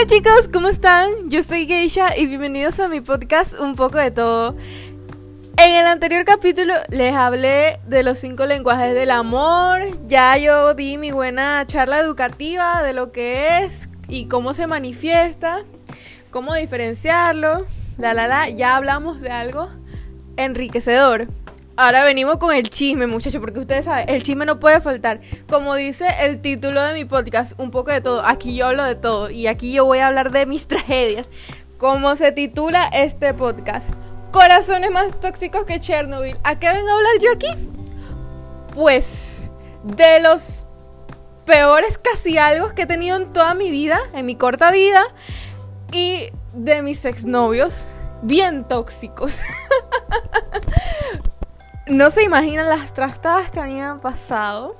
Hola chicos, ¿cómo están? Yo soy Geisha y bienvenidos a mi podcast Un poco de todo. En el anterior capítulo les hablé de los cinco lenguajes del amor. Ya yo di mi buena charla educativa de lo que es y cómo se manifiesta, cómo diferenciarlo. La la la, ya hablamos de algo enriquecedor. Ahora venimos con el chisme, muchachos, porque ustedes saben, el chisme no puede faltar. Como dice el título de mi podcast, un poco de todo. Aquí yo hablo de todo y aquí yo voy a hablar de mis tragedias. Como se titula este podcast. Corazones más tóxicos que Chernobyl. ¿A qué vengo a hablar yo aquí? Pues de los peores casi algo que he tenido en toda mi vida, en mi corta vida, y de mis exnovios bien tóxicos. no se imaginan las trastadas que habían pasado.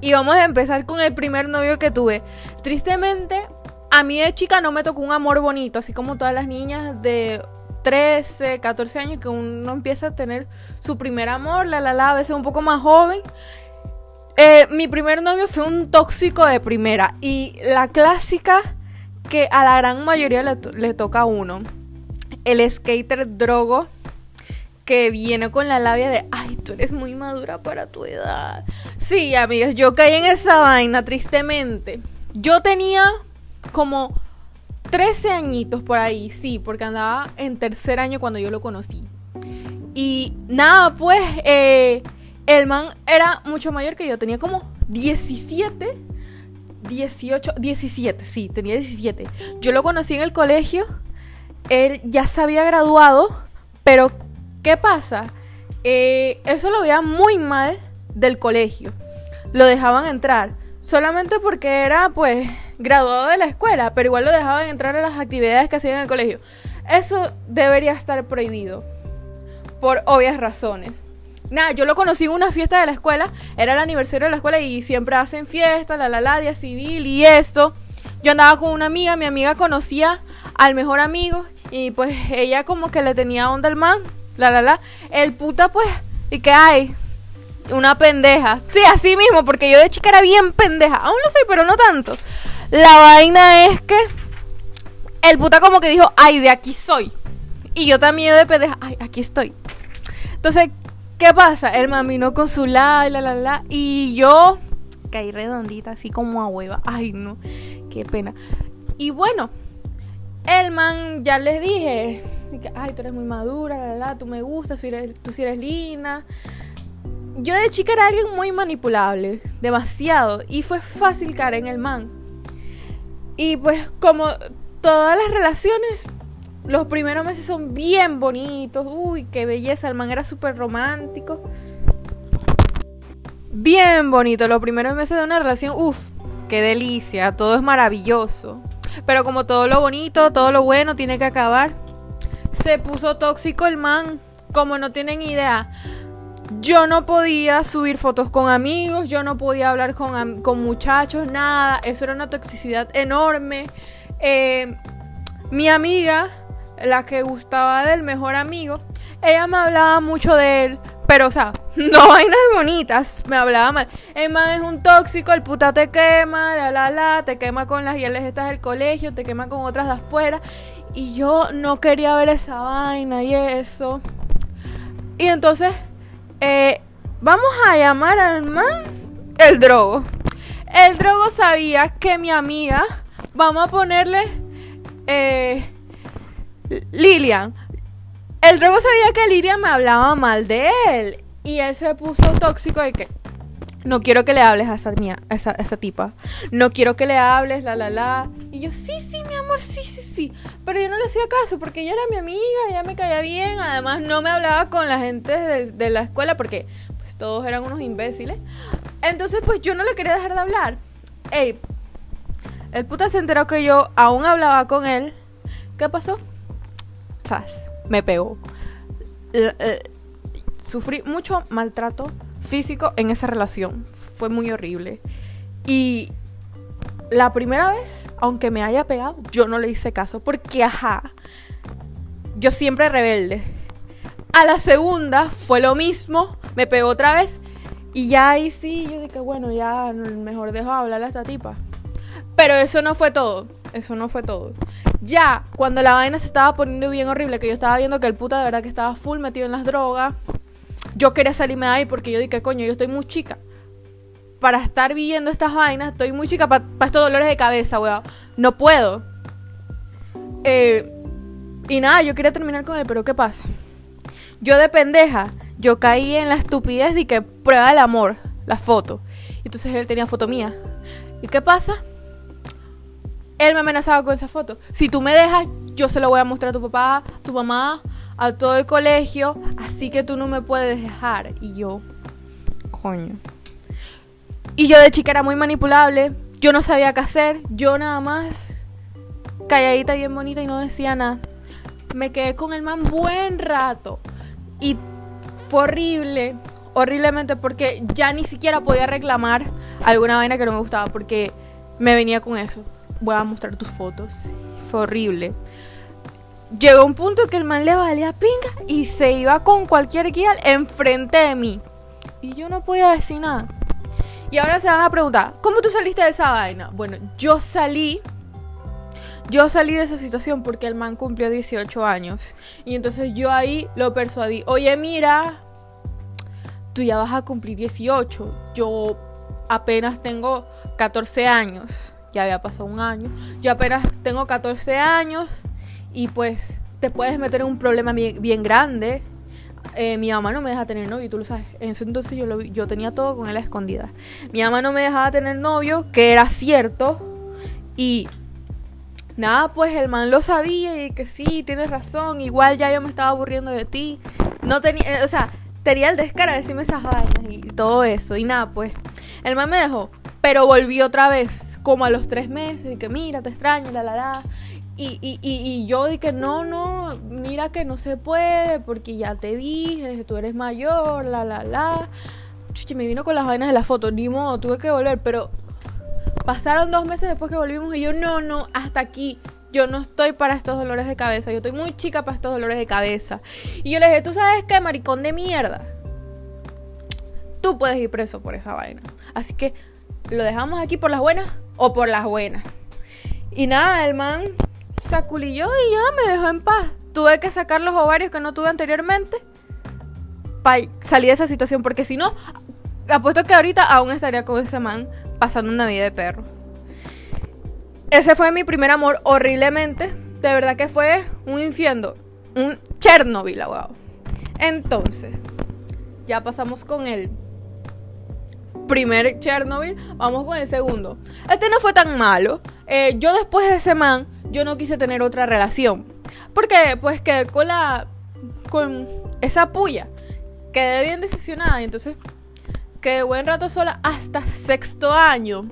Y vamos a empezar con el primer novio que tuve. Tristemente, a mí de chica no me tocó un amor bonito, así como todas las niñas de 13, 14 años que uno empieza a tener su primer amor, la la la, a veces un poco más joven. Eh, mi primer novio fue un tóxico de primera y la clásica que a la gran mayoría le, le toca a uno. El skater drogo que viene con la labia de, ay, tú eres muy madura para tu edad. Sí, amigas, yo caí en esa vaina, tristemente. Yo tenía como 13 añitos por ahí, sí, porque andaba en tercer año cuando yo lo conocí. Y nada, pues, eh, el man era mucho mayor que yo, tenía como 17, 18, 17, sí, tenía 17. Yo lo conocí en el colegio, él ya se había graduado, pero ¿Qué pasa? Eh, eso lo veía muy mal del colegio. Lo dejaban entrar. Solamente porque era, pues, graduado de la escuela, pero igual lo dejaban entrar a las actividades que hacían en el colegio. Eso debería estar prohibido. Por obvias razones. Nada, yo lo conocí en una fiesta de la escuela. Era el aniversario de la escuela y siempre hacen fiesta, la la la, día civil y eso. Yo andaba con una amiga, mi amiga conocía al mejor amigo y pues ella como que le tenía onda al man la la la. El puta, pues, ¿y qué hay? Una pendeja. Sí, así mismo, porque yo de chica era bien pendeja. Aún lo soy, pero no tanto. La vaina es que el puta como que dijo, ay, de aquí soy. Y yo también de pendeja, ay, aquí estoy. Entonces, ¿qué pasa? El mamino con su la, la, la, la. Y yo caí redondita, así como a hueva. Ay, no, qué pena. Y bueno, el man, ya les dije, ay, tú eres muy madura, la, la, tú me gustas, tú, eres, tú sí eres linda. Yo de chica era alguien muy manipulable, demasiado, y fue fácil caer en el man. Y pues como todas las relaciones, los primeros meses son bien bonitos, uy, qué belleza, el man era súper romántico. Bien bonito, los primeros meses de una relación, uff, qué delicia, todo es maravilloso. Pero como todo lo bonito, todo lo bueno tiene que acabar se puso tóxico el man, como no tienen idea. Yo no podía subir fotos con amigos, yo no podía hablar con, con muchachos, nada. Eso era una toxicidad enorme. Eh, mi amiga, la que gustaba del mejor amigo, ella me hablaba mucho de él, pero, o sea, no vainas bonitas, me hablaba mal. El man es un tóxico, el puta te quema, la la la, te quema con las hieles estas del colegio, te quema con otras de afuera. Y yo no quería ver esa vaina y eso. Y entonces, eh, vamos a llamar al man el drogo. El drogo sabía que mi amiga, vamos a ponerle eh, Lilian. El drogo sabía que Lilian me hablaba mal de él. Y él se puso tóxico de que no quiero que le hables a esa, mía, a esa, esa tipa. No quiero que le hables, la, la, la. Y yo, sí, sí, mi amor, sí, sí, sí. Pero yo no le hacía caso porque ella era mi amiga, ella me caía bien. Además, no me hablaba con la gente de, la escuela porque pues, todos eran unos imbéciles. Entonces, pues yo no le quería dejar de hablar. Ey, el puta se enteró que yo aún hablaba con él. ¿Qué pasó? ¿Sabes? Me pegó. Eh, sufrí mucho maltrato físico en esa relación. Fue muy horrible. Y la primera vez, aunque me haya pegado, yo no le hice caso porque, ajá, yo siempre rebelde. A la segunda fue lo mismo, me pegó otra vez y ya ahí sí, yo dije, bueno, ya mejor dejo de hablarle a esta tipa. Pero eso no fue todo. Eso no fue todo. Ya, cuando la vaina se estaba poniendo bien horrible, que yo estaba viendo que el puta de verdad que estaba full metido en las drogas, yo quería salirme de ahí porque yo dije, coño, yo estoy muy chica. Para estar viviendo estas vainas, estoy muy chica para estos dolores de cabeza, weón. No puedo. Eh, y nada, yo quería terminar con él, pero ¿qué pasa? Yo de pendeja, yo caí en la estupidez de que prueba el amor, la foto. Entonces él tenía foto mía. ¿Y qué pasa? Él me amenazaba con esa foto. Si tú me dejas, yo se lo voy a mostrar a tu papá, tu mamá, a todo el colegio. Así que tú no me puedes dejar. Y yo, coño. Y yo de chica era muy manipulable. Yo no sabía qué hacer. Yo nada más calladita, bien bonita y no decía nada. Me quedé con el man buen rato. Y fue horrible. Horriblemente porque ya ni siquiera podía reclamar alguna vaina que no me gustaba. Porque me venía con eso voy a mostrar tus fotos. Fue horrible. Llegó un punto que el man le valía pinga y se iba con cualquier guía enfrente de mí. Y yo no podía decir nada. Y ahora se van a preguntar, ¿cómo tú saliste de esa vaina? Bueno, yo salí. Yo salí de esa situación porque el man cumplió 18 años. Y entonces yo ahí lo persuadí. Oye, mira, tú ya vas a cumplir 18. Yo apenas tengo 14 años ya había pasado un año. Yo apenas tengo 14 años y pues te puedes meter en un problema bien, grande. Eh, mi mamá no me deja tener novio, tú lo sabes. En ese entonces yo, lo, yo tenía todo con él a escondida. Mi mamá no me dejaba tener novio, que era cierto. Y nada, pues el man lo sabía y que sí, tienes razón. Igual ya yo me estaba aburriendo de ti. No tenía, o sea, tenía el descaro de decirme esas vainas y todo eso. Y nada, pues el man me dejó. Pero volví otra vez, como a los tres meses, y que mira, te extraño, la la la. Y, y, y, yo dije, no, no, mira que no se puede, porque ya te dije, tú eres mayor, la la la. Chuchi, me vino con las vainas de la foto, ni modo, tuve que volver, pero pasaron dos meses después que volvimos y yo, no, no, hasta aquí. Yo no estoy para estos dolores de cabeza. Yo estoy muy chica para estos dolores de cabeza. Y yo le dije, ¿tú sabes qué, maricón de mierda? Tú puedes ir preso por esa vaina. Así que ¿Lo dejamos aquí por las buenas o por las buenas? Y nada, el man saculilló y ya me dejó en paz. Tuve que sacar los ovarios que no tuve anteriormente para salir de esa situación, porque si no, apuesto que ahorita aún estaría con ese man pasando una vida de perro. Ese fue mi primer amor horriblemente. De verdad que fue un infierno. Un Chernobyl, wow. Entonces, ya pasamos con el primer Chernobyl, vamos con el segundo. Este no fue tan malo. Eh, yo después de ese man, yo no quise tener otra relación. Porque pues quedé con la... con esa puya. Quedé bien decepcionada y entonces quedé buen rato sola hasta sexto año.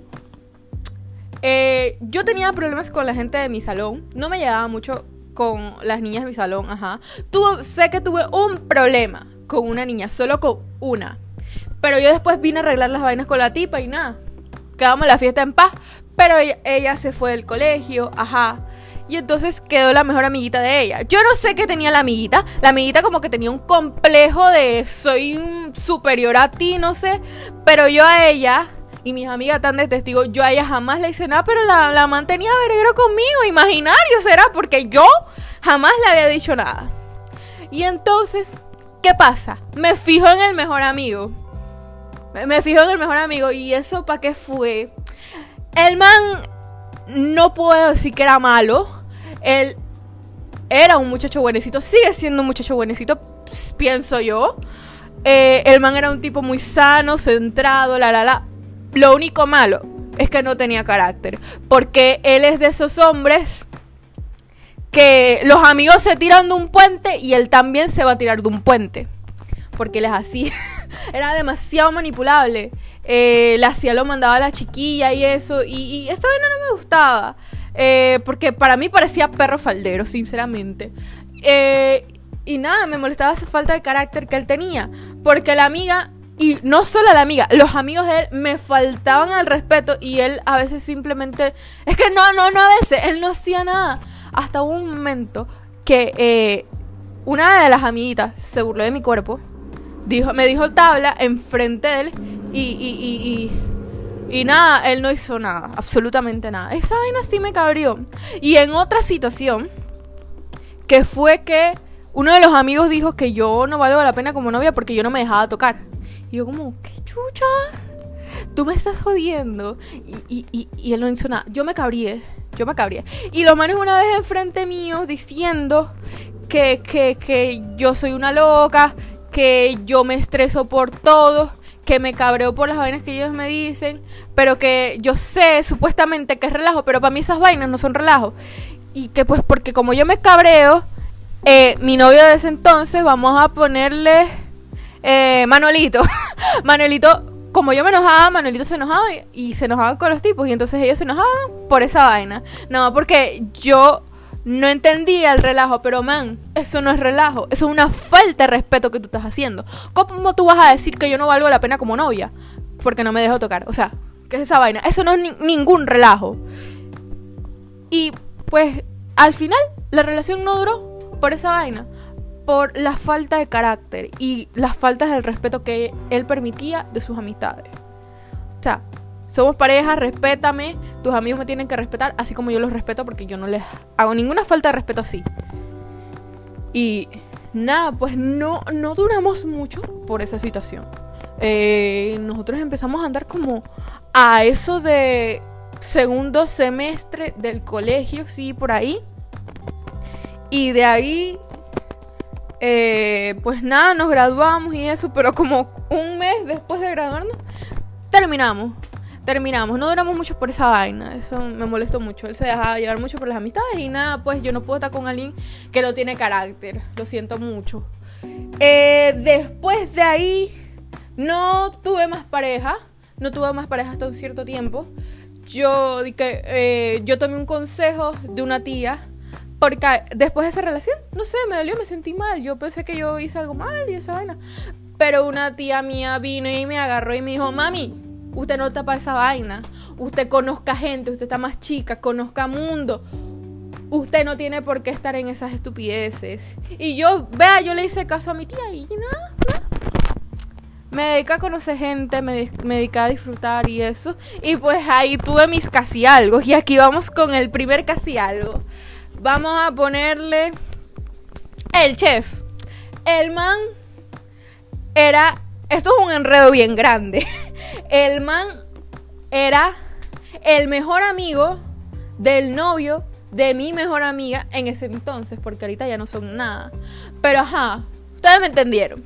Eh, yo tenía problemas con la gente de mi salón. No me llevaba mucho con las niñas de mi salón, ajá. sé que tuve un problema con una niña, solo con una. Pero yo después vine a arreglar las vainas con la tipa y nada. Quedamos la fiesta en paz. Pero ella, se fue del colegio, ajá. Y entonces quedó la mejor amiguita de ella. Yo no sé qué tenía la amiguita. La amiguita como que tenía un complejo de soy superior a ti, no sé. Pero yo a ella, y mis amigas están de testigo, yo a ella jamás le hice nada, pero la, la mantenía verguero conmigo. Imaginario será, porque yo jamás le había dicho nada. Y entonces, ¿qué pasa? Me fijo en el mejor amigo. Me fijo en el mejor amigo. ¿Y eso para qué fue? El man no puedo decir que era malo. Él era un muchacho buenecito. Sigue siendo un muchacho buenecito, pienso yo. Eh, el man era un tipo muy sano, centrado, la la la. Lo único malo es que no tenía carácter. Porque él es de esos hombres que los amigos se tiran de un puente y él también se va a tirar de un puente. Porque él es así. era demasiado manipulable. Eh, la hacía lo mandaba a la chiquilla y eso. Y, y esa no me gustaba. Eh, porque para mí parecía perro faldero, sinceramente. Eh, y nada, me molestaba esa falta de carácter que él tenía. Porque la amiga, y no solo la amiga, los amigos de él me faltaban al respeto. Y él a veces simplemente. Es que no, no, no a veces. Él no hacía nada. Hasta un momento que una de las amiguitas se burló de mi cuerpo dijo, me dijo tabla enfrente de él y, y, y, Y nada, él no hizo nada, absolutamente nada. Esa vaina sí me cabrió. Y en otra situación, que fue que uno de los amigos dijo que yo no valgo la pena como novia porque yo no me dejaba tocar. Y yo como, ¿qué chucha? Tú me estás jodiendo. Y, él no hizo nada. Yo me cabrié. Yo me cabrié. Y los manes una vez enfrente mío diciendo que, que, que yo soy una loca, que yo me estreso por todo, que me cabreo por las vainas que ellos me dicen, pero que yo sé supuestamente que es relajo, pero para mí esas vainas no son relajo. Y que pues porque como yo me cabreo, eh, mi novio de ese entonces, vamos a ponerle eh, Manuelito. Manuelito, como yo me enojaba, Manuelito se enojaba y, y se enojaba con los tipos. Y entonces ellos se enojaban por esa vaina. No, porque yo no entendía el relajo, pero man, eso no es relajo, eso es una falta de respeto que tú estás haciendo. ¿Cómo tú vas a decir que yo no valgo la pena como novia? Porque no me dejo tocar. O sea, ¿qué es esa vaina? Eso no es ningún relajo. Y pues al final la relación no duró por esa vaina. Por la falta de carácter y las faltas del respeto que él permitía de sus amistades. O sea, somos pareja, respétame, tus amigos me tienen que respetar, así como yo los respeto porque yo no les hago ninguna falta de respeto así. Y nada, pues no, no duramos mucho por esa situación. Eh, nosotros empezamos a andar como a eso de segundo semestre del colegio, sí, por ahí. Y de ahí, eh, pues nada, nos graduamos y eso, pero como un mes después de graduarnos, terminamos terminamos. No duramos mucho por esa vaina. Eso me molestó mucho. Él se dejaba llevar mucho por las amistades y nada, pues yo no puedo estar con alguien que no tiene carácter. Lo siento mucho. Eh, después de ahí, no tuve más pareja. No tuve más pareja hasta un cierto tiempo. Yo, eh, yo tomé un consejo de una tía. Porque después de esa relación, no sé, me dolió, me sentí mal. Yo pensé que yo hice algo mal y esa vaina. Pero una tía mía vino y me agarró y me dijo, mami, Usted no tapa esa vaina. Usted conozca gente, usted está más chica, conozca mundo. Usted no tiene por qué estar en esas estupideces. Y yo, vea, yo le hice caso a mi tía y nada. Me dediqué a conocer gente, me, me dediqué a disfrutar y eso. Y pues ahí tuve mis casi algo. Y aquí vamos con el primer casi algo. Vamos a ponerle el chef. El man era... Esto es un enredo bien grande. El man era el mejor amigo del novio de mi mejor amiga en ese entonces, porque ahorita ya no son nada. Pero ajá, ustedes me entendieron.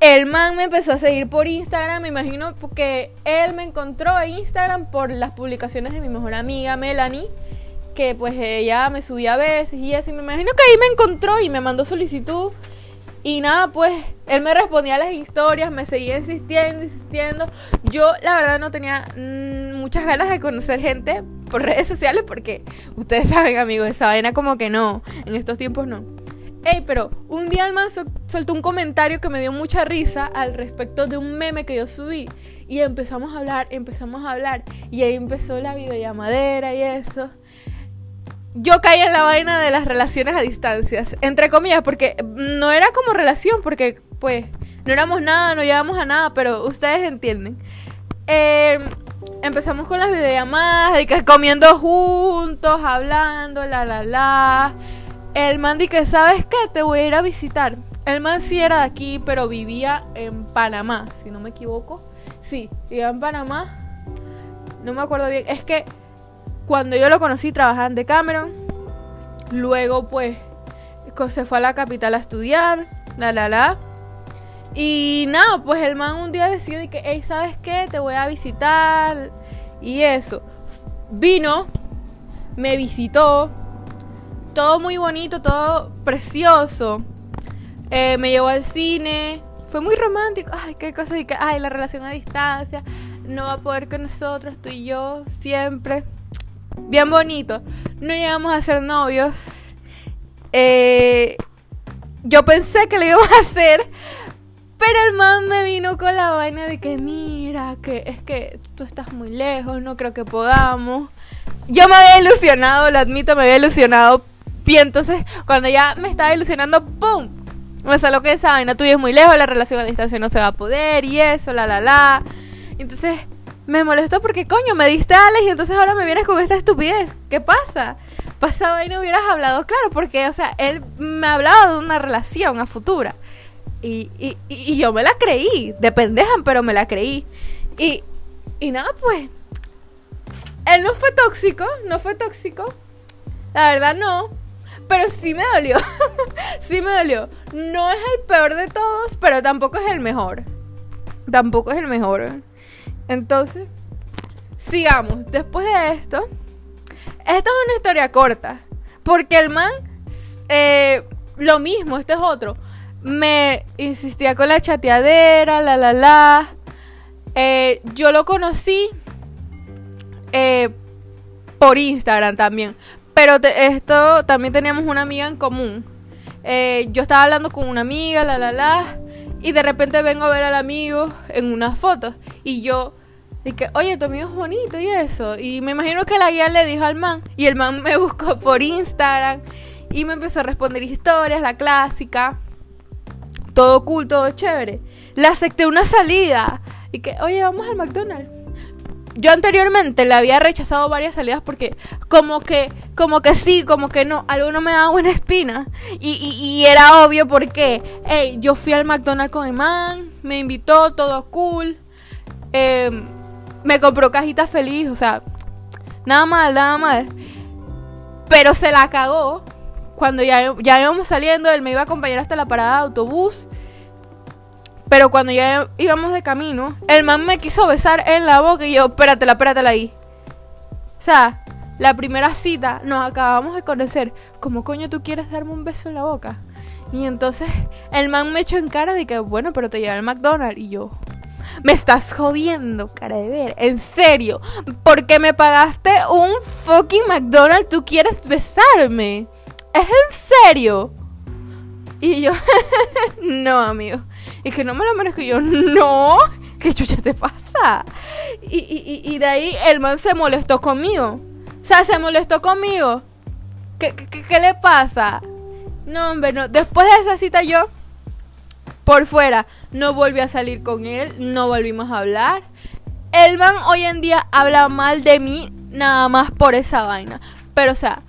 El man me empezó a seguir por Instagram, me imagino porque él me encontró en Instagram por las publicaciones de mi mejor amiga Melanie, que pues ella me subía a veces y eso, y me imagino que ahí me encontró y me mandó solicitud y nada, pues él me respondía a las historias, me seguía insistiendo, insistiendo. Yo la verdad no tenía mm, muchas ganas de conocer gente por redes sociales porque ustedes saben amigos, esa vaina como que no, en estos tiempos no. Ey, pero un día el man soltó un comentario que me dio mucha risa al respecto de un meme que yo subí. Y empezamos a hablar, empezamos a hablar. Y ahí empezó la videollamadera y eso yo caí en la vaina de las relaciones a distancias, entre comillas, porque no era como relación, porque pues no éramos nada, no llevamos a nada, pero ustedes entienden. Em, empezamos con las videollamadas, comiendo juntos, hablando, la la la. El man que, ¿sabes qué? Te voy a ir a visitar. El man sí era de aquí, pero vivía en Panamá, si no me equivoco. Sí, vivía en Panamá. No me acuerdo bien. Es que cuando yo lo conocí trabajaba en Cameron. Luego pues se fue a la capital a estudiar. La la la. Y nada, pues el man un día decidió que, hey, ¿sabes qué? Te voy a visitar. Y eso. Vino, me visitó. Todo muy bonito, todo precioso. Eh, me llevó al cine. Fue muy romántico. Ay, qué cosa. que, ay, la relación a distancia. No va a poder con nosotros, tú y yo, siempre bien bonito. No llegamos a ser novios. Eh, yo pensé que lo íbamos a hacer, pero el man me vino con la vaina de que mira, que es que tú estás muy lejos, no creo que podamos. Yo me había ilusionado, lo admito, me había ilusionado. Y entonces, cuando ya me estaba ilusionando, ¡pum! Me salió que esa vaina tuya es muy lejos, la relación a distancia no se va a poder y eso, la la la. Entonces, me molestó porque, coño, me diste Alex y entonces ahora me vienes con esta estupidez. ¿Qué pasa? Pasaba y no hubieras hablado claro, porque, o sea, él me hablaba de una relación a futura. Y, y, y yo me la creí, de pendeja, pero me la creí. Y, y nada, pues, él no fue tóxico, no fue tóxico. La verdad no. Pero sí me dolió. sí me dolió. No es el peor de todos, pero tampoco es el mejor. Tampoco es el mejor. Entonces, sigamos. Después de esto, esta es una historia corta. Porque el man, eh, lo mismo, este es otro. Me insistía con la chateadera, la la la. Eh, yo lo conocí eh, por Instagram también. Pero esto también teníamos una amiga en común. Yo estaba hablando con una amiga, la la la. Y de repente vengo a ver al amigo en unas fotos. Y yo dije, oye, tu amigo es bonito y eso. Y me imagino que la guía le dijo al man. Y el man me buscó por Instagram. Y me empezó a responder historias, la clásica. Todo cool, todo chévere. Le acepté una salida. Y que, oye, vamos al McDonald's yo anteriormente le había rechazado varias salidas porque como que, como que sí, como que no, algo no me daba buena espina. Y, era obvio porque, hey, yo fui al McDonald's con el man, me invitó, todo cool. Em, me compró cajita feliz, o sea, nada mal, nada mal. Pero se la cagó cuando ya, ya íbamos saliendo, él me iba a acompañar hasta la parada de autobús. Pero cuando ya íbamos de camino, el man me quiso besar en la boca y yo, espératela, espératela ahí. O sea, la primera cita nos acabamos de conocer. ¿Cómo coño tú quieres darme un beso en la boca? Y entonces el man me echó en cara de que, bueno, pero te lleva al McDonald's. Y yo, me estás jodiendo, cara de ver. En serio, porque me pagaste un fucking McDonald's, tú quieres besarme. ¿Es en serio? Y yo, no, amigo. Y que no me lo merezco. yo, no, ¿qué chucha te pasa? Y, de ahí el man se molestó conmigo. O sea, se molestó conmigo. ¿Qué, qué, le pasa? No, hombre, no. Después de esa cita yo, por fuera, no volví a salir con él, no volvimos a hablar. El man hoy en día habla mal de mí nada más por esa vaina. Pero, o sea,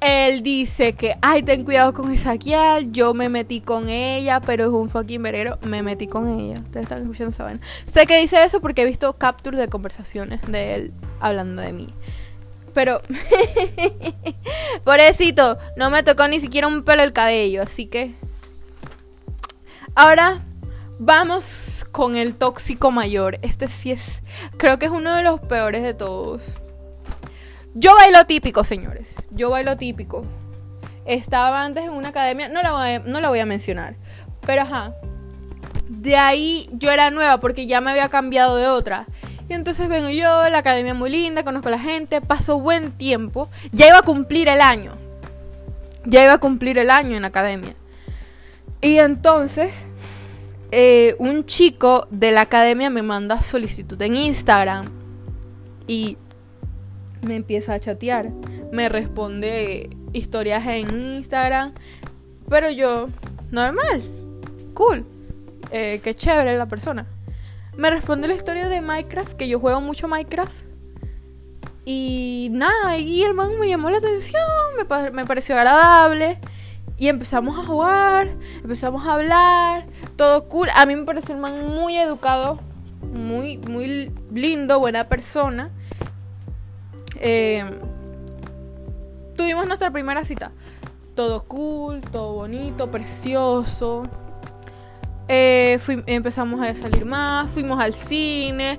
él dice que, ay, ten cuidado con Ezequiel, yo me metí con ella, pero es un fucking verero, me metí con ella. Ustedes están escuchando esa Sé que dice eso porque he visto capturas de conversaciones de él hablando de mí. Pero, pobrecito, no me tocó ni siquiera un pelo el cabello, así que... Ahora vamos con el tóxico mayor. Este sí es, creo que es uno de los peores de todos. Yo bailo típico, señores. Yo bailo típico. Estaba antes en una academia, no la voy a, no la voy a mencionar. Pero ajá. De ahí yo era nueva porque ya me había cambiado de otra. Y entonces vengo yo, la academia muy linda, conozco a la gente, paso buen tiempo. Ya iba a cumplir el año. Ya iba a cumplir el año en la academia. Y entonces, eh, un chico de la academia me manda solicitud en Instagram. Y me empieza a chatear, me responde historias en Instagram, pero yo, normal, cool, eh, qué chévere la persona. Me responde la historia de Minecraft, que yo juego mucho Minecraft. Y nada, y el man me llamó la atención, me, me pareció agradable. Y empezamos a jugar, empezamos a hablar, todo cool. A mí me pareció el man muy educado, muy, muy lindo, buena persona. Eh, tuvimos nuestra primera cita. Todo cool, todo bonito, precioso. Eh, empezamos a salir más, fuimos al cine.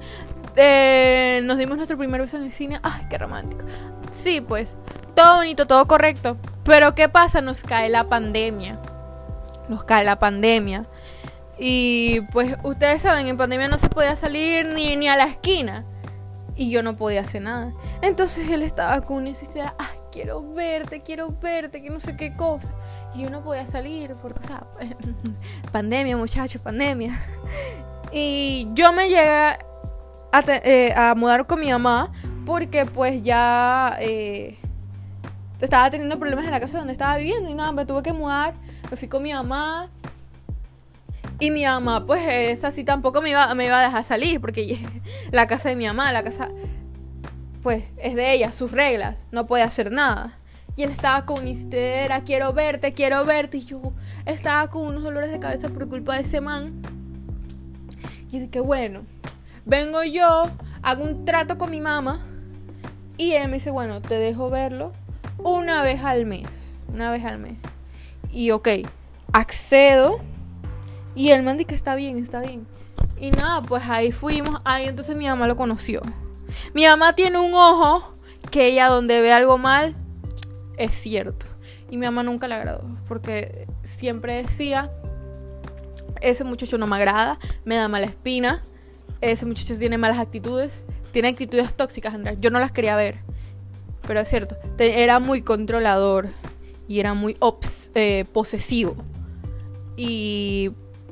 Eh, nos dimos nuestro primer beso en el cine. ¡Ay, qué romántico! Sí, pues, todo bonito, todo correcto. Pero ¿qué pasa? Nos cae la pandemia. Nos cae la pandemia. Y pues ustedes saben, en pandemia no se podía salir ni, ni a la esquina y yo no podía hacer nada. Entonces él estaba con necesidad, ay, quiero verte, quiero verte, que no sé qué cosa. Y yo no podía salir porque, o sea, pandemia, muchachos, pandemia. Y yo me llegué a, eh, a, mudar con mi mamá porque pues ya eh, estaba teniendo problemas en la casa donde estaba viviendo y nada, me tuve que mudar, me fui con mi mamá. Y mi mamá, pues esa sí tampoco me iba, me iba a dejar salir, porque la casa de mi mamá, la casa, pues es de ella, sus reglas, no puede hacer nada. Y él estaba con histera, quiero verte, quiero verte. Y yo estaba con unos dolores de cabeza por culpa de ese man. Y dije, bueno, vengo yo, hago un trato con mi mamá. Y él me dice, bueno, te dejo verlo una vez al mes. Una vez al mes. Y ok, accedo. Y el man que está bien, está bien. Y nada, pues ahí fuimos. Ahí entonces mi mamá lo conoció. Mi mamá tiene un ojo que ella donde ve algo mal, es cierto. Y mi mamá nunca le agradó. Porque siempre decía, ese muchacho no me agrada, me da mala espina. Ese muchacho tiene malas actitudes. Tiene actitudes tóxicas, Andrés. Yo no las quería ver. Pero es cierto, era muy controlador y era muy eh, posesivo. Y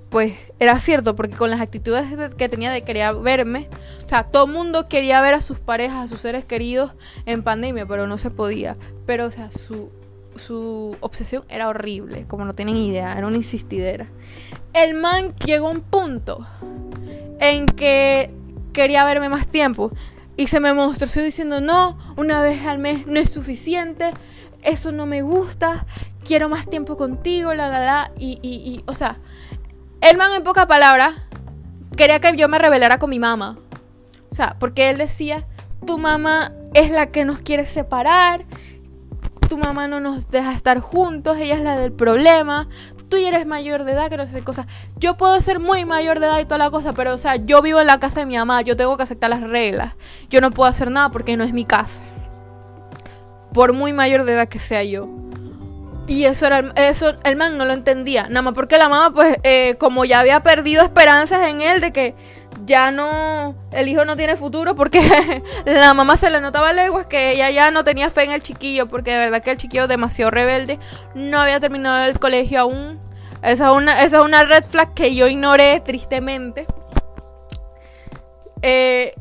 pues era cierto, porque con las actitudes que tenía de querer verme, o sea, todo el mundo quería ver a sus parejas, a sus seres queridos en pandemia, pero no se podía. Pero, o sea, su, su obsesión era horrible, como no tienen idea, era una insistidera. El man llegó a un punto en que quería verme más tiempo y se me mostró diciendo, no, una vez al mes no es suficiente, eso no me gusta, quiero más tiempo contigo, la, la, la. Y, y, y o sea, el man en pocas palabras quería que yo me rebelara con mi mamá. O sea, porque él decía, tu mamá es la que nos quiere separar, tu mamá no nos deja estar juntos, ella es la del problema, tú ya eres mayor de edad, que no sé qué cosa. Yo puedo ser muy mayor de edad y toda la cosa, pero o sea, yo vivo en la casa de mi mamá, yo tengo que aceptar las reglas. Yo no puedo hacer nada porque no es mi casa. Por muy mayor de edad que sea yo. Y eso era eso el man no lo entendía, nada más porque la mamá pues eh, como ya había perdido esperanzas en él de que ya no, el hijo no tiene futuro porque la mamá se le notaba leguas que ella ya no tenía fe en el chiquillo porque de verdad que el chiquillo demasiado rebelde, no había terminado el colegio aún. Esa es una, esa es una red flag que yo ignoré tristemente. Eh,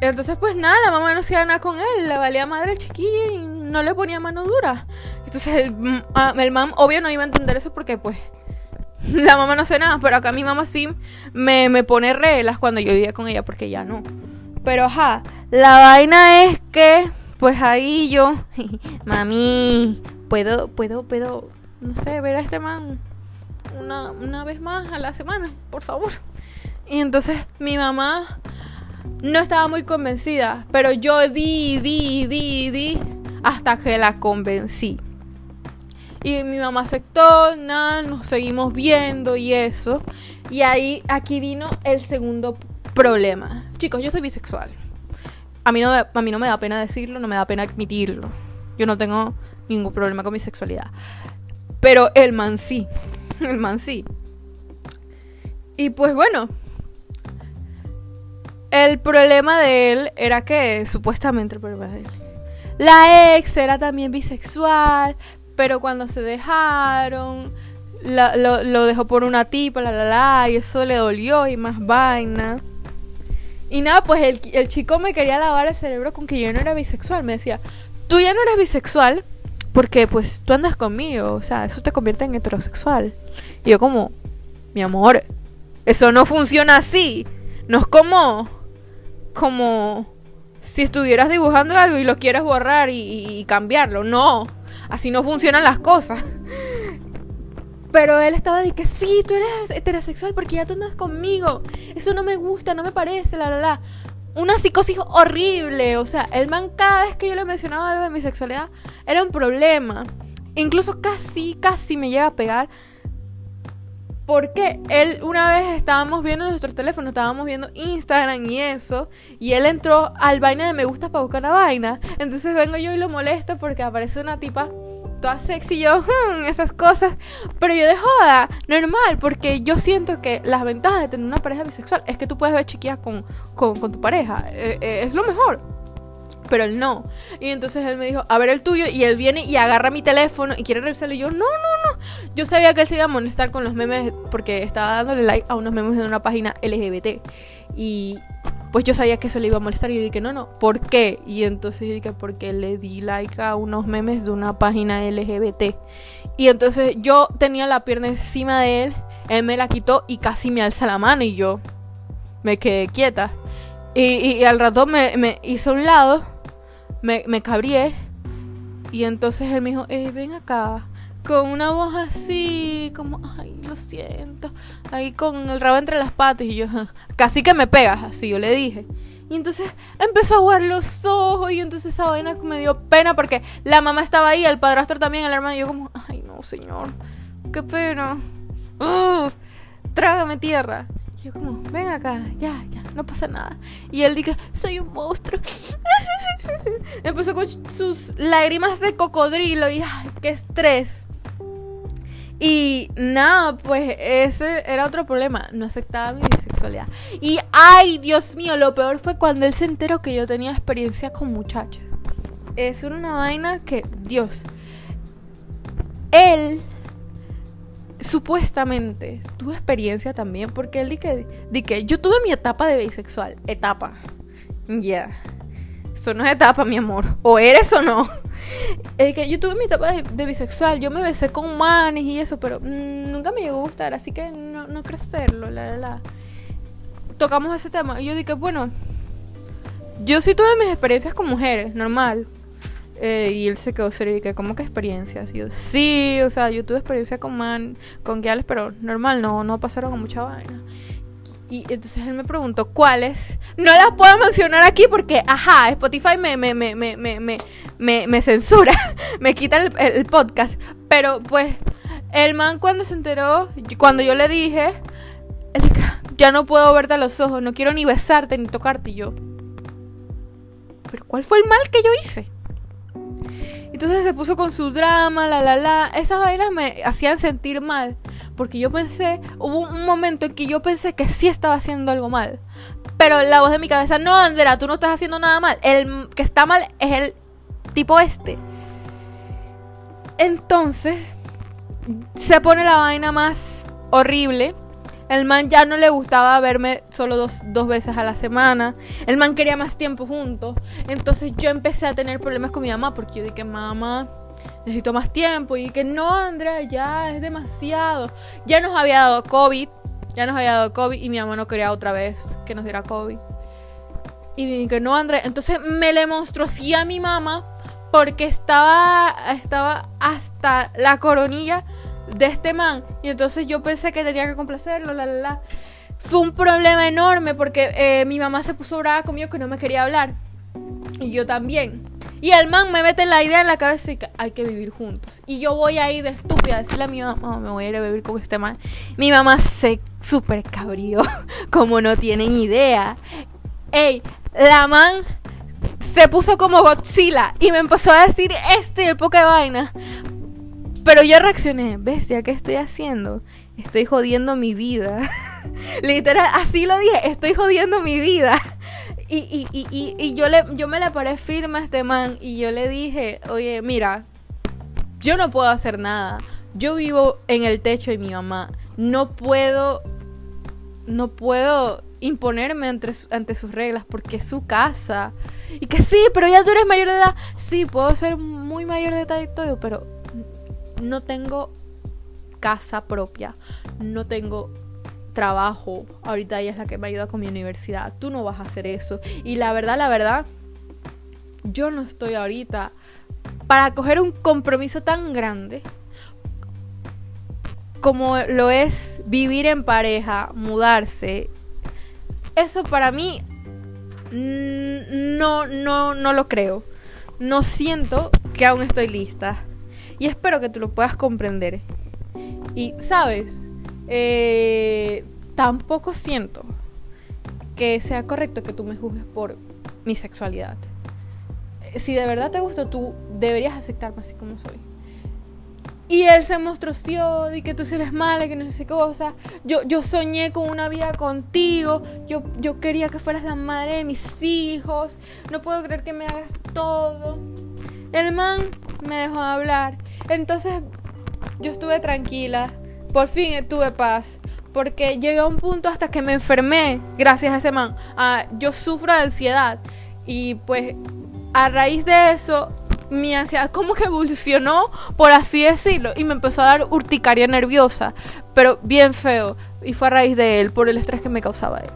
entonces pues nada, la mamá no hacía nada con él, le valía madre el y no le ponía mano dura. Entonces el, el mam obvio no iba a entender eso porque pues la mamá no hace nada, pero acá mi mamá sí me, me pone reglas cuando yo vivía con ella, porque ya no. Pero ajá, la vaina es que, pues ahí yo, mami, puedo, puedo, puedo, no sé, ver a este man una, una vez más a la semana, por favor. Y entonces mi mamá no estaba muy convencida, pero yo di, di, di, di, hasta que la convencí. Y mi mamá aceptó, nada, nos seguimos viendo y eso. Y ahí, aquí vino el segundo problema. Chicos, yo soy bisexual. A mí, no, a mí no me da pena decirlo, no me da pena admitirlo. Yo no tengo ningún problema con mi sexualidad. Pero el man sí. El man sí. Y pues bueno. El problema de él era que, supuestamente el problema de él. La ex era también bisexual, pero cuando se dejaron, lo, dejó por una tipa, la la la, y eso le dolió y más vaina. Y nada, pues el, el chico me quería lavar el cerebro con que yo no era bisexual. Me decía, tú ya no eres bisexual porque pues tú andas conmigo, o sea, eso te convierte en heterosexual. Y yo como, mi amor, eso no funciona así. No es como, como si estuvieras dibujando algo y lo quieres borrar y cambiarlo. No, así no funcionan las cosas. Pero él estaba de que sí, tú eres heterosexual porque ya tú andas conmigo. Eso no me gusta, no me parece, la la la. Una psicosis horrible. O sea, el man cada vez que yo le mencionaba algo de mi sexualidad era un problema. Incluso casi, casi me llega a pegar. Porque él una vez estábamos viendo nuestros teléfonos, estábamos viendo Instagram y eso, y él entró al vaina de me gusta para buscar la vaina. Entonces vengo yo y lo molesto porque aparece una tipa toda sexy yo, hmm, esas cosas. Pero yo de joda, normal, porque yo siento que las ventajas de tener una pareja bisexual es que tú puedes ver chiquillas con, con, tu pareja. Eh, eh, es lo mejor pero él no. Y entonces él me dijo, a ver el tuyo, y él viene y agarra mi teléfono y quiere revisarlo. Y yo, no, no, no. Yo sabía que él se iba a molestar con los memes porque estaba dándole like a unos memes de una página LGBT. Y pues yo sabía que eso le iba a molestar. Y yo dije, no, no, ¿por qué? Y entonces yo dije, porque le di like a unos memes de una página LGBT. Y entonces yo tenía la pierna encima de él Él me la quitó y casi me alza la mano y yo me quedé quieta. Y, al rato me, me hizo un lado, me, me cabrié. Y entonces él me dijo, eh, ven acá. Con una voz así, como, ay, lo siento. Ahí con el rabo entre las patas. Y yo, casi que me pegas, así yo le dije. Y entonces empezó a aguar los ojos y entonces esa vaina me dio pena porque la mamá estaba ahí, el padrastro también, el hermano. Y yo como, ay no, señor, qué pena. Uh, trágame tierra. Y yo como, ven acá, ya, ya, no pasa nada. Y él dice, soy un monstruo. empezó con sus lágrimas de cocodrilo y, ay, qué estrés. Y nada, pues ese era otro problema. No aceptaba mi bisexualidad. Y ay, Dios mío, lo peor fue cuando él se enteró que yo tenía experiencia con muchachos. Es una vaina que, Dios, él supuestamente tuvo experiencia también porque él di que, di que yo tuve mi etapa de bisexual. Etapa. Ya. Eso no es etapa, mi amor. O eres o no. Es que yo tuve mi etapa de, bisexual. Yo me besé con manes y eso, pero mm, nunca me llegó a gustar. Así que no, no quiero hacerlo. La, la, Tocamos ese tema. Y yo dije, bueno, yo sí tuve mis experiencias con mujeres, normal. Eh, y él se quedó serio y que, ¿cómo que experiencias? Y yo, sí, o sea, yo tuve experiencia con man, con guiales, pero normal, no, no pasaron con mucha vaina. Y entonces él me preguntó cuáles. No las puedo mencionar aquí porque, ajá, Spotify me, me, me, me, me, me, me censura, me quita el, podcast. Pero pues, el man cuando se enteró, cuando yo le dije, ya no puedo verte a los ojos, no quiero ni besarte ni tocarte. Y yo, ¿pero cuál fue el mal que yo hice? Entonces se puso con su drama, la la la. Esas vainas me hacían sentir mal. Porque yo pensé, hubo un momento en que yo pensé que sí estaba haciendo algo mal. Pero la voz de mi cabeza, no, Andrea, tú no estás haciendo nada mal. El que está mal es el tipo este. Entonces, se pone la vaina más horrible. El man ya no le gustaba verme solo dos, dos, veces a la semana. El man quería más tiempo juntos. Entonces yo empecé a tener problemas con mi mamá porque yo dije, mamá, necesito más tiempo. Y que no, Andrea, ya es demasiado. Ya nos había dado COVID. Ya nos había dado COVID y mi mamá no quería otra vez que nos diera COVID. Y dije, no, Andrea. Entonces me le mostró así a mi mamá porque estaba, estaba hasta la coronilla de este man. Y entonces yo pensé que tenía que complacerlo, la, la, la. Fue un problema enorme porque eh, mi mamá se puso brava conmigo que no me quería hablar. Y yo también. Y el man me mete la idea en la cabeza y que hay que vivir juntos. Y yo voy ahí de estúpida a decirle a mi mamá, me voy a ir a vivir con este man. Mi mamá se súper cabrió, como no tienen idea. Ey, la man se puso como Godzilla y me empezó a decir este y el poco de vaina. Pero yo reaccioné, bestia, ¿qué estoy haciendo? Estoy jodiendo mi vida. Literal, así lo dije, estoy jodiendo mi vida. Y, y, y, y, yo, le, yo me le paré firme a este man y yo le dije, oye, mira, yo no puedo hacer nada. Yo vivo en el techo de mi mamá. No puedo, no puedo imponerme ante, ante sus reglas porque es su casa. Y que sí, pero ya tú eres mayor de edad. Sí, puedo ser muy mayor de edad y todo, pero no tengo casa propia. No tengo trabajo, ahorita ella es la que me ayuda con mi universidad, tú no vas a hacer eso. Y la verdad, la verdad, yo no estoy ahorita para coger un compromiso tan grande como lo es vivir en pareja, mudarse. Eso para mí no, no, no lo creo. No siento que aún estoy lista. Y espero que tú lo puedas comprender. Y, ¿sabes? Eh, tampoco siento que sea correcto que tú me juzgues por mi sexualidad. Si de verdad te gusta, tú deberías aceptarme así como soy. Y él se mostró y que tú eres mala, que no sé qué cosa. Yo, yo soñé con una vida contigo. Yo, yo quería que fueras la madre de mis hijos. No puedo creer que me hagas todo. El man me dejó hablar. Entonces yo estuve tranquila por fin tuve paz. Porque llega a un punto hasta que me enfermé, gracias a ese man. Ah, yo sufro de ansiedad. Y pues a raíz de eso, mi ansiedad como que evolucionó, por así decirlo, y me empezó a dar urticaria nerviosa, pero bien feo. Y fue a raíz de él, por el estrés que me causaba él.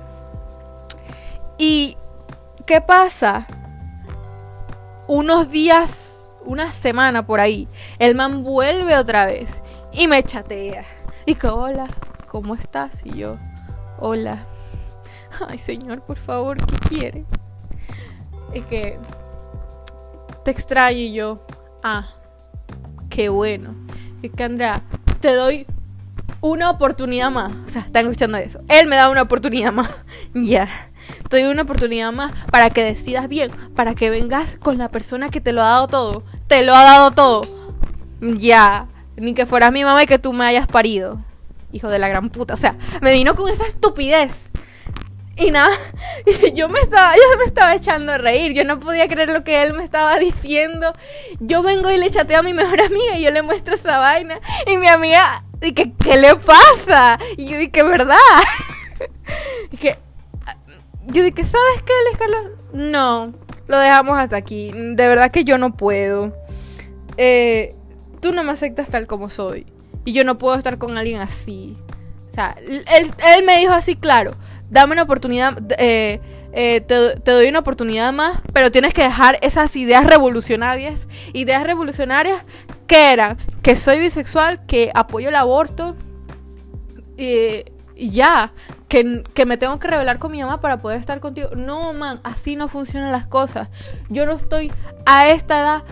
¿Y qué pasa? Unos días, una semana por ahí, el man vuelve otra vez y me chatea. Y que, hola, ¿cómo estás? Y yo, hola. Ay, señor, por favor, ¿qué quiere? Y que te extraño y yo, ah, qué bueno. Y que Andrea, te doy una oportunidad más. O sea, están escuchando eso. Él me da una oportunidad más. ya. Te doy una oportunidad más para que decidas bien, para que vengas con la persona que te lo ha dado todo. Te lo ha dado todo. Ya. Ni que fueras mi mamá y que tú me hayas parido. Hijo de la gran puta. O sea, me vino con esa estupidez. Y nada, yo me estaba, yo me estaba echando a reír, yo no podía creer lo que él me estaba diciendo. Yo vengo y le chateo a mi mejor amiga y yo le muestro esa vaina. Y mi amiga, y que, ¿qué le pasa? Y yo dije, ¿verdad? y que, yo dije, ¿sabes qué, Luis Carlos? No, lo dejamos hasta aquí. De verdad que yo no puedo. Eh, tú no me aceptas tal como soy. Y yo no puedo estar con alguien así. O sea, él, me dijo así, claro dame una oportunidad, eh, eh, te, doy una oportunidad más, pero tienes que dejar esas ideas revolucionarias. Ideas revolucionarias que eran que soy bisexual, que apoyo el aborto y ya, que, que, me tengo que revelar con mi mamá para poder estar contigo. No, man, así no funcionan las cosas. Yo no estoy a esta edad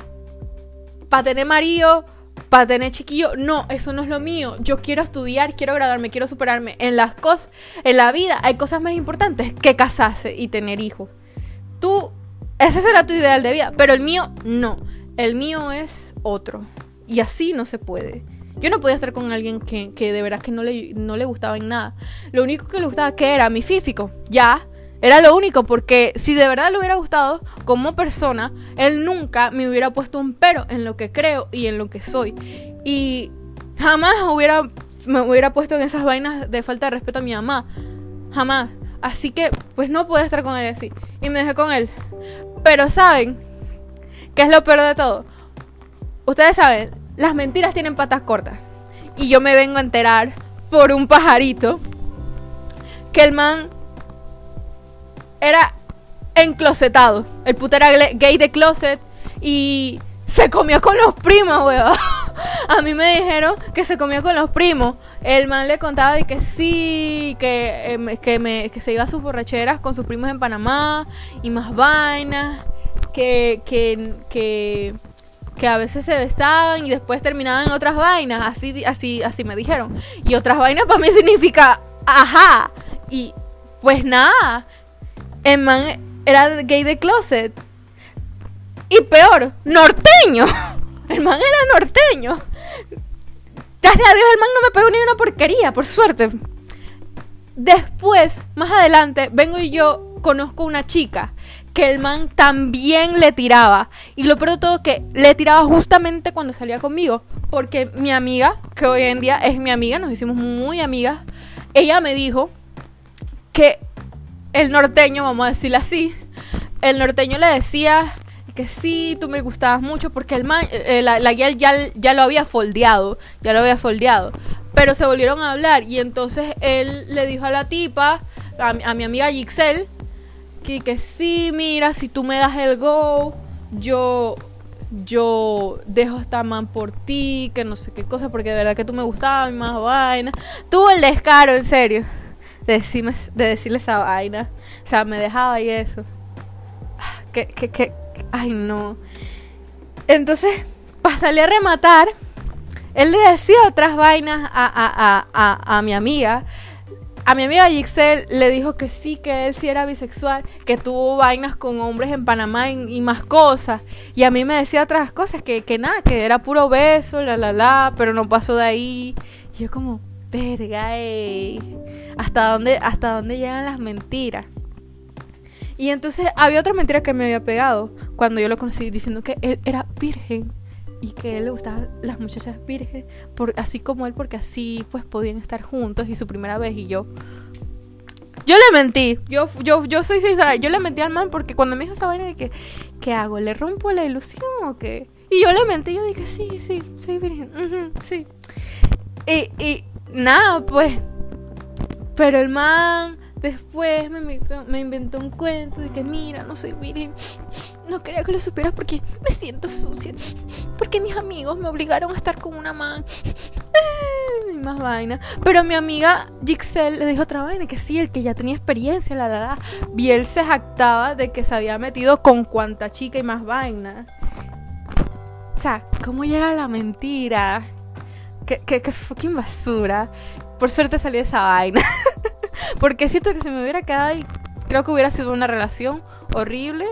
para tener marido para tener chiquillo. No, eso no es lo mío. Yo quiero estudiar, quiero graduarme, quiero superarme. En las cosas, en la vida hay cosas más importantes que casarse y tener hijos. Tú, ese será tu ideal de vida, pero el mío no. El mío es otro. Y así no se puede. Yo no podía estar con alguien que, que de verdad que no le, no le gustaba en nada. Lo único que le gustaba que era mi físico. Ya, era lo único, porque si de verdad le hubiera gustado como persona, él nunca me hubiera puesto un pero en lo que creo y en lo que soy. Y jamás hubiera, me hubiera puesto en esas vainas de falta de respeto a mi mamá. Jamás. Así que, pues no pude estar con él así. Y me dejé con él. Pero ¿saben? ¿Qué es lo peor de todo? Ustedes saben, las mentiras tienen patas cortas. Y yo me vengo a enterar por un pajarito que el man era enclosetado. El puto era gay de closet y se comió con los primos, weón. A mí me dijeron que se comió con los primos. El man le contaba de que sí, que, em, que, me, que se iba a sus borracheras con sus primos en Panamá y más vainas. Que, que, que, que a veces se besaban y después terminaban en otras vainas. Así, así, así me dijeron. Y otras vainas para mí significa ajá. Y pues nada, el man era gay de closet. Y peor, norteño. El man era norteño. Gracias a Dios el man no me pegó ni una porquería, por suerte. Después, más adelante, vengo y yo conozco una chica que el man también le tiraba. Y lo peor de todo que le tiraba justamente cuando salía conmigo. Porque mi amiga, que hoy en día es mi amiga, nos hicimos muy amigas, ella me dijo que el norteño, vamos a decirlo así, el norteño le decía que sí, tú me gustabas mucho porque el man, eh, la, guía ya, ya lo había foldeado, ya lo había foldeado. Pero se volvieron a hablar y entonces él le dijo a la tipa, a, mi amiga Gixel, que, que sí, mira, si tú me das el go, yo yo dejo esta man por ti, que no sé qué cosa, porque de verdad que tú me gustabas, más vaina. Tuvo el descaro, en serio de, decirme, de decirle esa vaina. O sea, me dejaba y eso. Que, que, que, ay no. Entonces, para salir a rematar, él le decía otras vainas a, a, a, a mi amiga. A mi amiga Gixel le dijo que sí, que él sí era bisexual, que tuvo vainas con hombres en Panamá y, más cosas. Y a mí me decía otras cosas, que, que nada, que era puro beso, la la la, pero no pasó de ahí. Y yo como, verga, ¿Hasta dónde, ¿Hasta dónde llegan las mentiras? Y entonces había otra mentira que me había pegado cuando yo lo conocí diciendo que él era virgen y que él le gustaban las muchachas virgen, así como él, porque así pues podían estar juntos y su primera vez y yo. Yo le mentí. Yo, yo, yo soy sincera. Yo le mentí al man porque cuando me dijo esa vaina de que, ¿qué hago? ¿Le rompo la ilusión o qué? Y yo le mentí. Yo dije, sí, sí, sí, virgen. sí. Y, y nada, pues. Pero el man después me inventó, me inventó un cuento de que, mira, no soy virgen. No quería que lo supieras porque me siento sucia. Porque mis amigos me obligaron a estar con una man. Y más vaina. Pero mi amiga Gixel le dijo otra vaina, que sí, el que ya tenía experiencia, la la la. Él se jactaba de que se había metido con cuanta chica y más vaina. O sea, ¿cómo llega la mentira? Qué, qué, qué fucking basura. Por suerte salí de esa vaina. Porque siento que si me hubiera quedado ahí, creo que hubiera sido una relación horrible.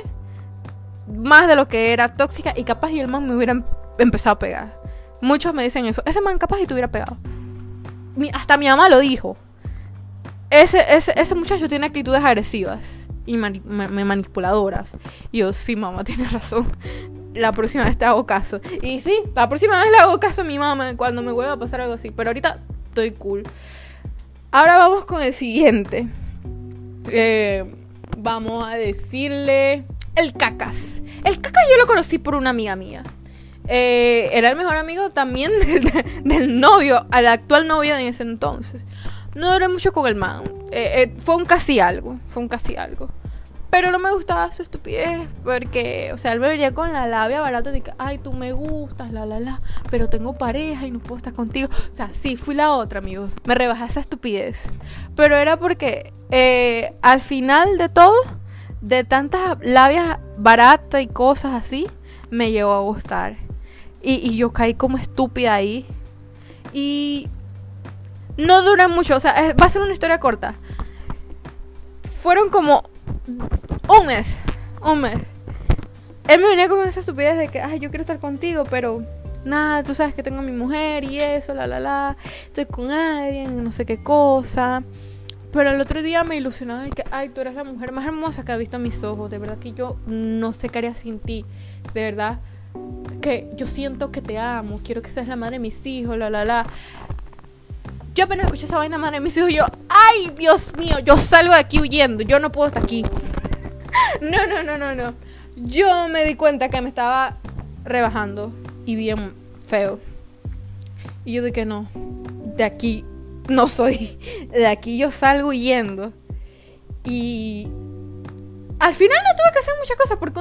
Más de lo que era tóxica. Y capaz y el man me hubiera empezado a pegar. Muchos me dicen eso. Ese man capaz y te hubiera pegado. hasta mi mamá lo dijo. Ese, ese, muchacho tiene actitudes agresivas y manipuladoras. Y yo, sí, mamá, tienes razón. La próxima vez te hago caso. Y sí, la próxima vez le hago caso a mi mamá cuando me vuelva a pasar algo así. Pero ahorita estoy cool. Ahora vamos con el siguiente. Eh, vamos a decirle el cacas. El cacas yo lo conocí por una amiga mía. Eh, era el mejor amigo también del, novio, al actual novio de ese entonces. No duré mucho con el man. Eh, fue un casi algo. Fue un casi algo. Pero no me gustaba su estupidez porque, o sea, él me venía con la labia barata de que, ay, tú me gustas, la, la, la, pero tengo pareja y no puedo estar contigo. O sea, sí, fui la otra, amigo. Me rebajé esa estupidez. Pero era porque eh, al final de todo, de tantas labias baratas y cosas así, me llegó a gustar. Y, y yo caí como estúpida ahí. Y no dura mucho, o sea, va a ser una historia corta. Fueron como un mes. Un mes. Él me venía con esa estupidez de que, ay, yo quiero estar contigo, pero nada, tú sabes que tengo a mi mujer y eso, la, la, la. Estoy con alguien, no sé qué cosa. Pero el otro día me ilusionó de que, ay, tú eres la mujer más hermosa que ha visto mis ojos. De verdad que yo no sé qué haría sin ti. De verdad que yo siento que te amo. Quiero que seas la madre de mis hijos, la, la, la. Yo apenas escuché esa vaina madre de mis hijos, yo, ay, Dios mío, yo salgo de aquí huyendo. Yo no puedo estar aquí. No, no, no, no, no. Yo me di cuenta que me estaba rebajando y bien feo. Y yo dije, no, de aquí no soy. De aquí yo salgo yendo. Y al final no tuve que hacer muchas cosas porque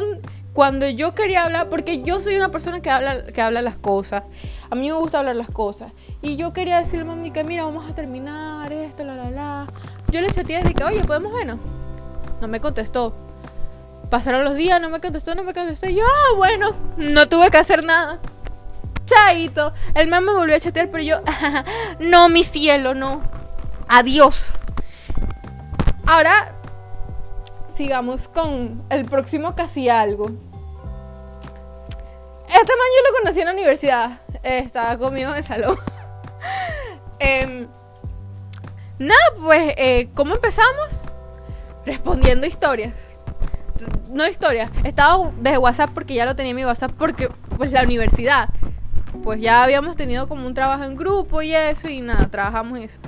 cuando yo quería hablar, porque yo soy una persona que habla, que habla las cosas. A mí me gusta hablar las cosas. Y yo quería decirle a mami que mira, vamos a terminar esto, la la la. Yo le chateé y dije, oye, ¿podemos vernos? No me contestó. Pasaron los días, no me contestó, no me contestó. Y yo, ah, bueno, no tuve que hacer nada. Chaito. El man me volvió a chatear, pero yo, no, mi cielo, no. Adiós. Ahora, sigamos con el próximo casi algo. Este man yo lo conocí en la universidad. estaba conmigo en el salón. Em, nada, pues, eh, ¿cómo empezamos? Respondiendo historias no historia, estaba desde WhatsApp porque ya lo tenía en mi WhatsApp porque pues la universidad. Pues ya habíamos tenido como un trabajo en grupo y eso y nada, trabajamos eso.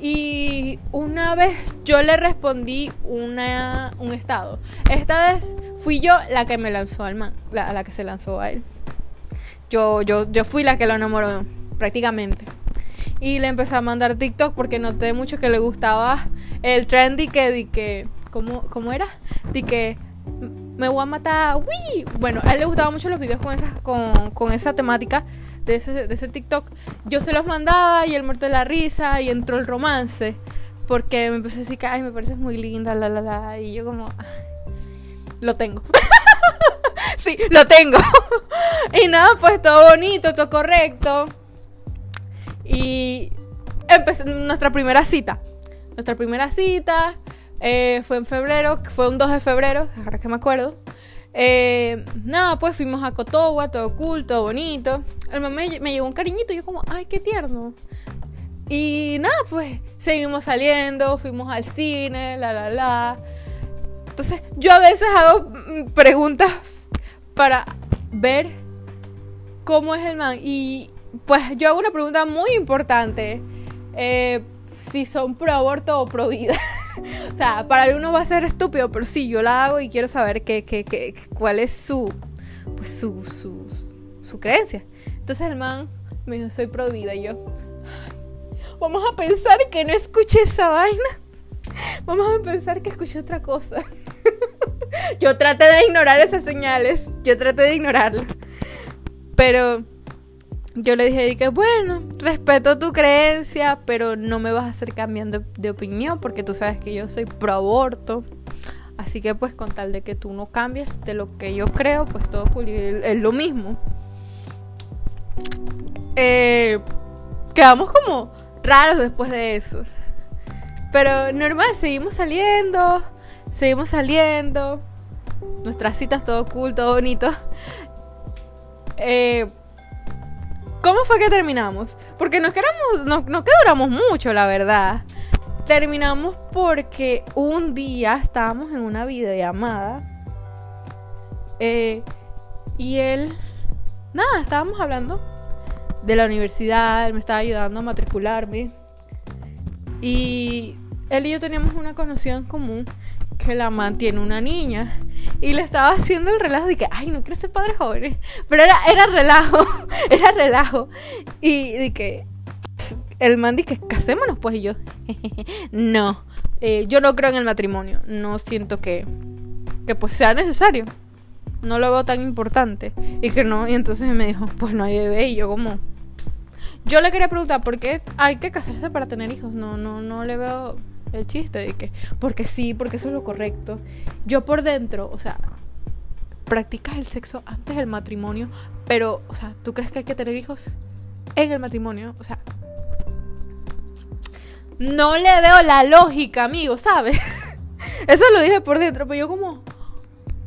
Y una vez yo le respondí una, un estado. Esta vez fui yo la que me lanzó al man, la, la que se lanzó a él. Yo, yo, yo fui la que lo enamoró, prácticamente. Y le empecé a mandar TikTok porque noté mucho que le gustaba el trendy que, di que ¿cómo, ¿cómo era? De que me voy a matar, ¡Uy! Bueno, a él le gustaban mucho los videos con esa, con, esa temática de ese, de ese TikTok. Yo se los mandaba y él muerto de la risa y entró el romance. Porque me empecé a decir que, ay, me pareces muy linda, la, la, la. Y yo como, lo tengo. sí, lo tengo. y nada, pues todo bonito, todo correcto. Y empezó nuestra primera cita. Nuestra primera cita. Eh, fue en febrero, fue un 2 de febrero, ahora que me acuerdo. Eh, nada, pues fuimos a Cotowa, todo cool, todo bonito. El mamá me, llevó un cariñito yo como, ay, qué tierno. Y nada, pues seguimos saliendo, fuimos al cine, la, la, la. Entonces, yo a veces hago mm, preguntas para ver cómo es el man. Y pues yo hago una pregunta muy importante. Eh, si son pro aborto o pro vida. O sea, para alguno va a ser estúpido, pero sí, yo la hago y quiero saber qué, qué, qué, cuál es su, pues su, su, su creencia. Entonces el man me dijo, soy pro vida. Y yo, vamos a pensar que no escuché esa vaina. Vamos a pensar que escuché otra cosa. yo traté de ignorar esas señales. Yo traté de ignorarlas. Pero yo le dije que bueno, respeto tu creencia, pero no me vas a hacer cambiando de opinión porque tú sabes que yo soy pro aborto. Así que pues con tal de que tú no cambies de lo que yo creo, pues todo es lo mismo. Eh, quedamos como raros después de eso. Pero normal, seguimos saliendo, seguimos saliendo. Nuestras citas todo cool, todo bonito. Eh, ¿Cómo fue que terminamos? Porque nos quedamos, no, no que mucho, la verdad. Terminamos porque un día estábamos en una videollamada. Eh, y él, nada, estábamos hablando de la universidad, él me estaba ayudando a matricularme. Y él y yo teníamos una conocida en común que la mantiene una niña. Y le estaba haciendo el relajo de que, ay, no quiero ser padre joven. Pero era, era relajo, era relajo. Y de que el man dice, casémonos pues. Y yo, no, eh, yo no creo en el matrimonio. No siento que, que pues sea necesario. No lo veo tan importante. Y que no, y entonces me dijo, pues no hay bebé. Y yo como... Yo le quería preguntar, ¿por qué hay que casarse para tener hijos? No, no, no le veo el chiste de que, porque sí, porque eso es lo correcto. Yo por dentro, o sea, practicas el sexo antes del matrimonio, pero, o sea, ¿tú crees que hay que tener hijos en el matrimonio? O sea, no le veo la lógica, amigo, ¿sabes? eso lo dije por dentro, pero yo como,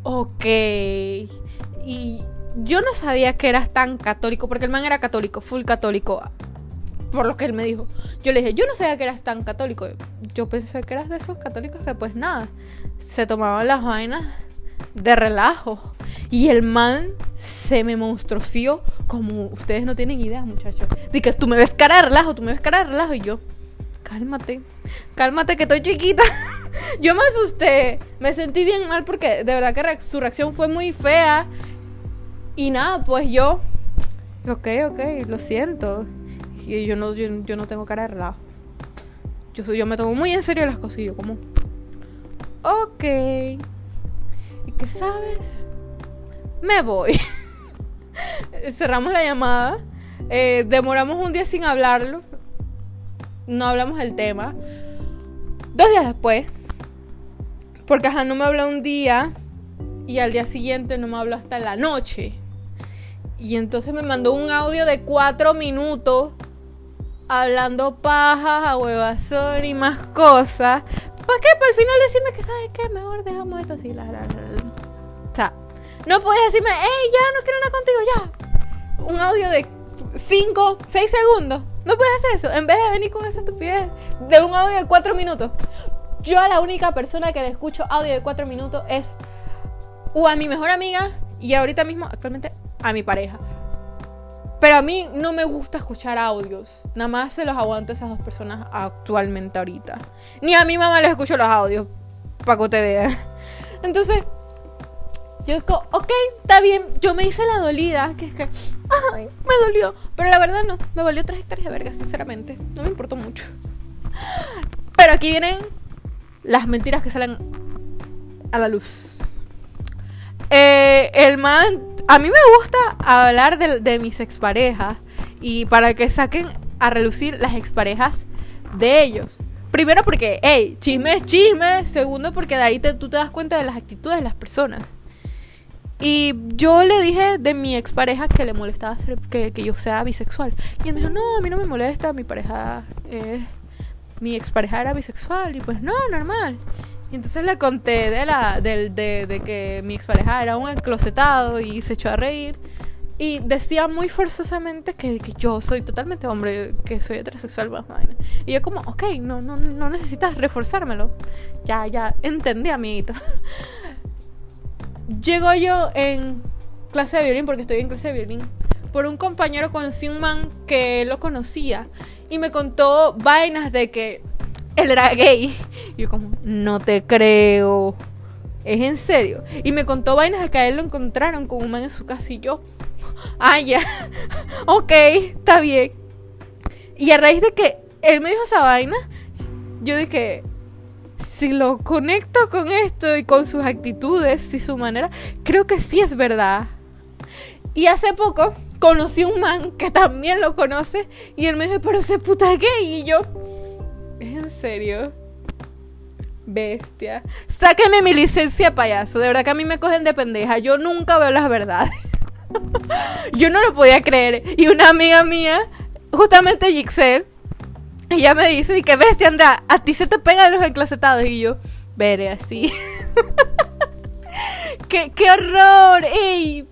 ok. Y yo no sabía que eras tan católico, porque el man era católico, full católico por lo que él me dijo. Yo le dije, yo no sabía que eras tan católico. Yo pensé que eras de esos católicos que pues nada, se tomaban las vainas de relajo. Y el man se me monstruosió como ustedes no tienen idea, muchachos. De que tú me ves cara de relajo, tú me ves cara de relajo. Y yo, cálmate, cálmate que estoy chiquita. yo me asusté, me sentí bien mal porque de verdad que su reacción fue muy fea. Y nada, pues yo, ok, ok, lo siento. Y yo no, yo, no tengo cara de relajo. Yo, yo me tomo muy en serio las cosas y yo como... Ok. ¿Y qué sabes? Me voy. Cerramos la llamada. Eh, demoramos un día sin hablarlo. No hablamos del tema. Dos días después. Porque ajá, no me habló un día. Y al día siguiente no me habló hasta la noche. Y entonces me mandó un audio de cuatro minutos hablando pajas, a huevazón y más cosas. ¿Para qué? Para al final decirme que, ¿sabes qué? Mejor dejamos esto así. La, la, O sea, no puedes decirme, hey, ya no quiero nada contigo, ya. Un audio de 5, 6 segundos. No puedes hacer eso. En vez de venir con esa estupidez de un audio de 4 minutos. Yo a la única persona que le escucho audio de 4 minutos es o a mi mejor amiga y ahorita mismo, actualmente, a mi pareja. Pero a mí no me gusta escuchar audios. Nada más se los aguanto a esas dos personas actualmente ahorita. Ni a mi mamá les escucho los audios. Para que te vean. Entonces, yo digo, ok, está bien. Yo me hice la dolida. Que es que, ay, me dolió. Pero la verdad no. Me valió tres hectáreas de verga, sinceramente. No me importó mucho. Pero aquí vienen las mentiras que salen a la luz. Eh, el man a mí me gusta hablar de, mis exparejas y para que saquen a relucir las exparejas de ellos. Primero porque, hey, chisme es chisme. Segundo porque de ahí tú te das cuenta de las actitudes de las personas. Y yo le dije de mi expareja que le molestaba que, que, yo sea bisexual. Y él me dijo, no, a mí no me molesta, mi pareja, eh, mi expareja era bisexual. Y pues no, normal. Y entonces le conté de, la, de, de, que mi expareja era un enclosetado y se echó a reír. Y decía muy forzosamente que, que yo soy totalmente hombre, que soy heterosexual. Y yo como, ok, no, no, no necesitas reforzármelo. Ya, ya, entendí, amiguito. Llego yo en clase de violín, porque estoy en clase de violín, por un compañero con un man que lo conocía. Y me contó vainas de que él era gay. Y yo como, no te creo. Es en serio. Y me contó vainas de que a él lo encontraron con un man en su casa y yo, ah, ya, ok, está bien. Y a raíz de que él me dijo esa vaina, yo dije, si lo conecto con esto y con sus actitudes y su manera, creo que sí es verdad. Y hace poco conocí un man que también lo conoce y él me dijo, pero ese puta gay. Y yo, ¿es en serio? Bestia. Sáqueme mi licencia payaso. De verdad que a mí me cogen de pendeja. Yo nunca veo las verdades. yo no lo podía creer. Y una amiga mía, justamente Gixel, ella me dice, y que bestia, Andra, a ti se te pegan los enclosetados. Y yo, veré así. ¿Qué, ¡Qué horror! ¡Ey!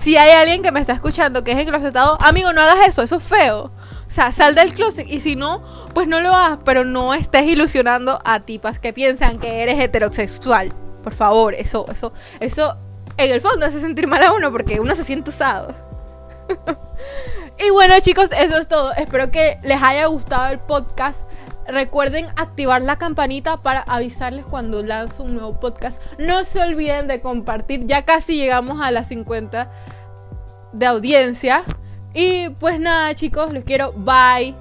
Si hay alguien que me está escuchando que es enclosetado, amigo, no hagas eso, eso es feo. O sea, sal del closet y si no, pues no lo hagas, pero no estés ilusionando a tipas que piensan que eres heterosexual. Por favor, eso, eso, eso en el fondo hace sentir mal a uno porque uno se siente usado. y bueno, chicos, eso es todo. Espero que les haya gustado el podcast. Recuerden activar la campanita para avisarles cuando lanzo un nuevo podcast. No se olviden de compartir. Ya casi llegamos a las 50 de audiencia. Y pues nada, chicos, los quiero. Bye.